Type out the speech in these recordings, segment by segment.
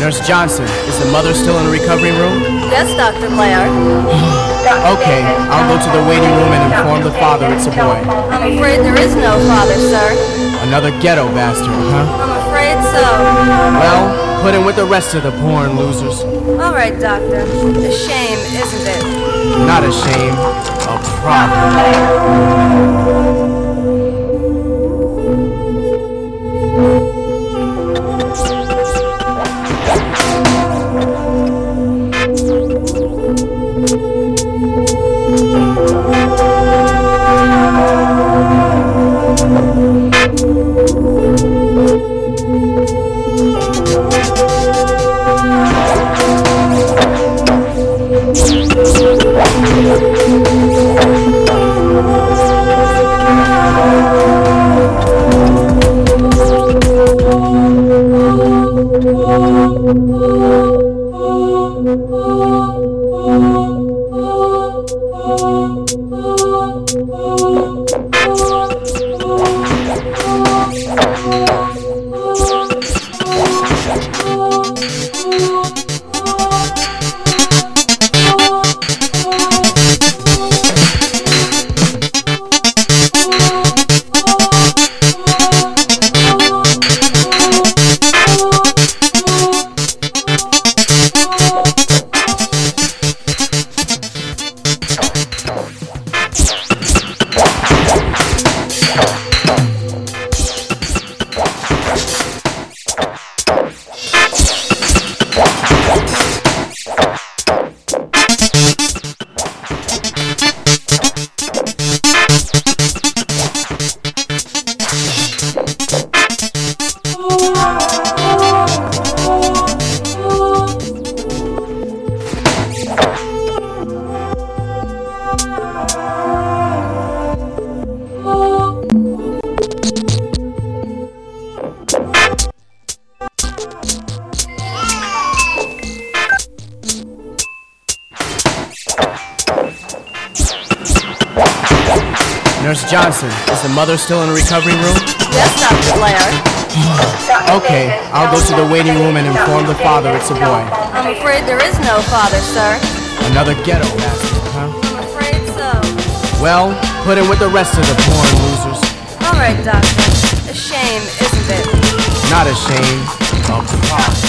Nurse Johnson, is the mother still in the recovery room? Yes, Dr. Blair. Okay, I'll go to the waiting room and inform the father it's a boy. I'm afraid there is no father, sir. Another ghetto bastard, huh? I'm afraid so. Well, put him with the rest of the porn losers. All right, Doctor. A shame, isn't it? Not a shame, a problem. Nurse Johnson, is the mother still in the recovery room? Yes, Dr. Blair. Okay, I'll go to the waiting room and inform the father it's a boy. I'm afraid there is no father, sir. Another ghetto bastard, huh? I'm afraid so. Well, put him with the rest of the porn losers. All right, Doctor. A shame, isn't it? Not a shame, a problem.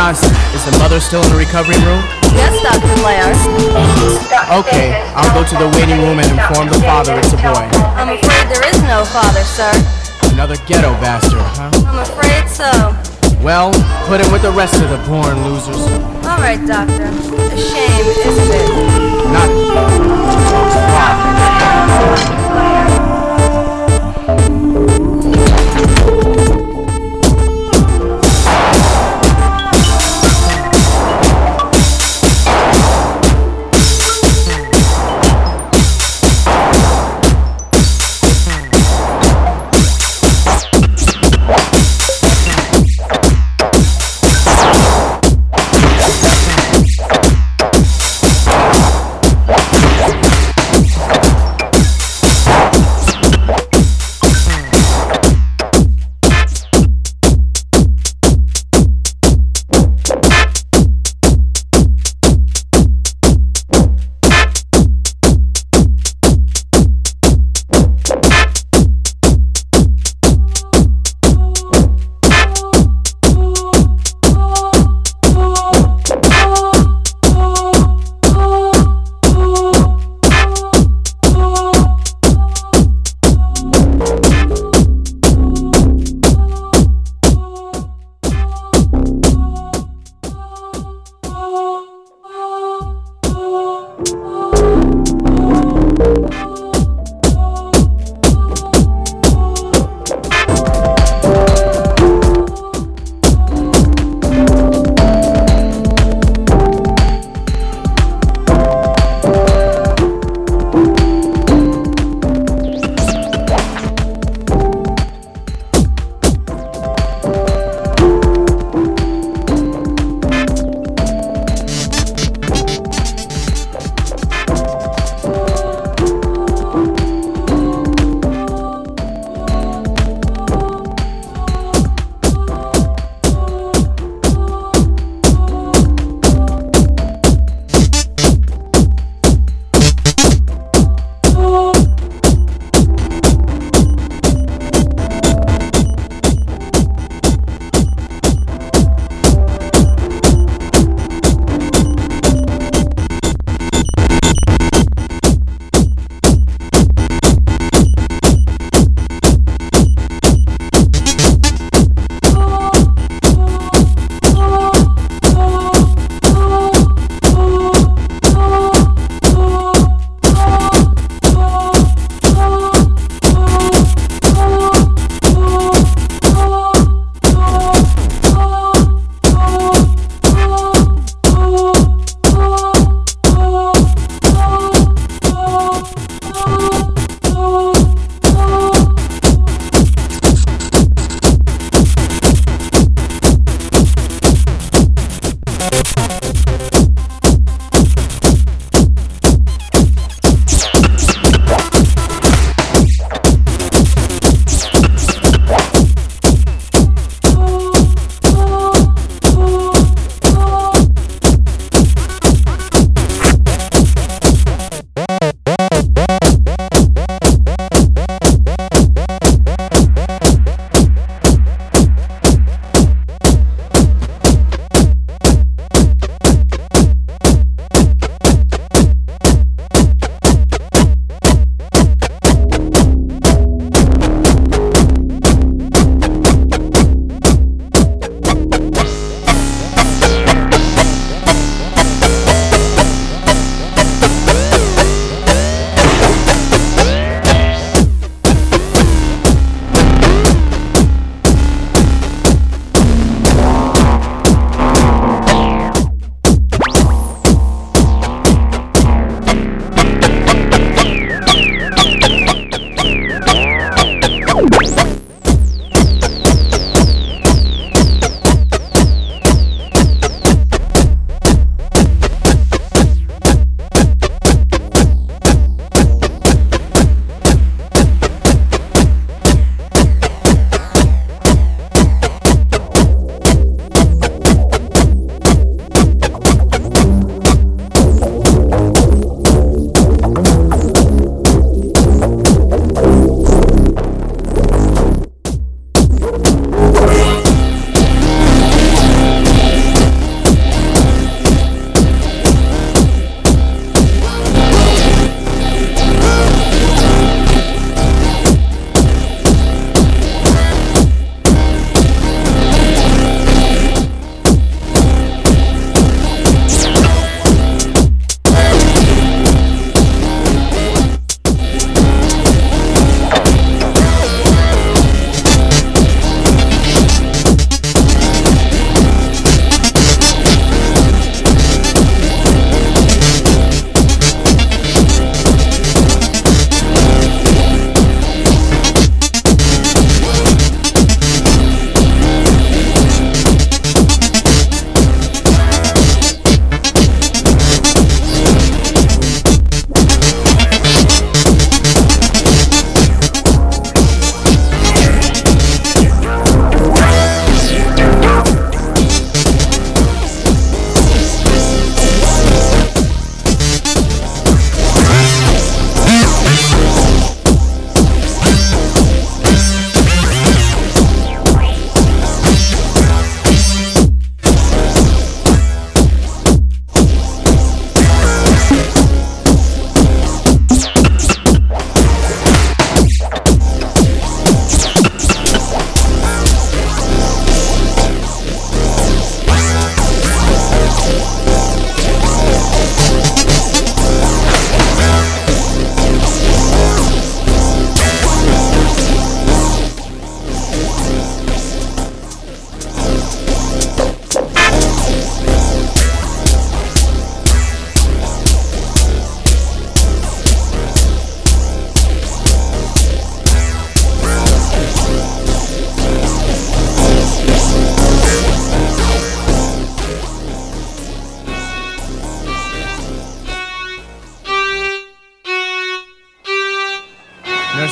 Johnson, is the mother still in the recovery room? Yes, Dr. Blair. Okay, I'll go to the waiting room and inform the father it's a boy. I'm afraid there is no father, sir. Another ghetto bastard, huh? I'm afraid so. Well, put him with the rest of the born losers. All right, Doctor. A shame, isn't it? Not.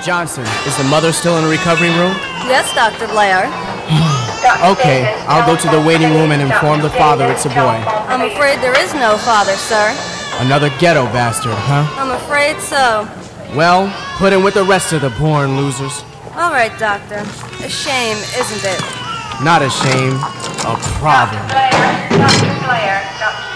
Johnson, is the mother still in the recovery room? Yes, Dr. Blair. Okay, I'll go to the waiting room and inform the father it's a boy. I'm afraid there is no father, sir. Another ghetto bastard, huh? I'm afraid so. Well, put him with the rest of the born losers. All right, Doctor. A shame, isn't it? Not a shame, a problem. Blair, Dr. Blair, Dr.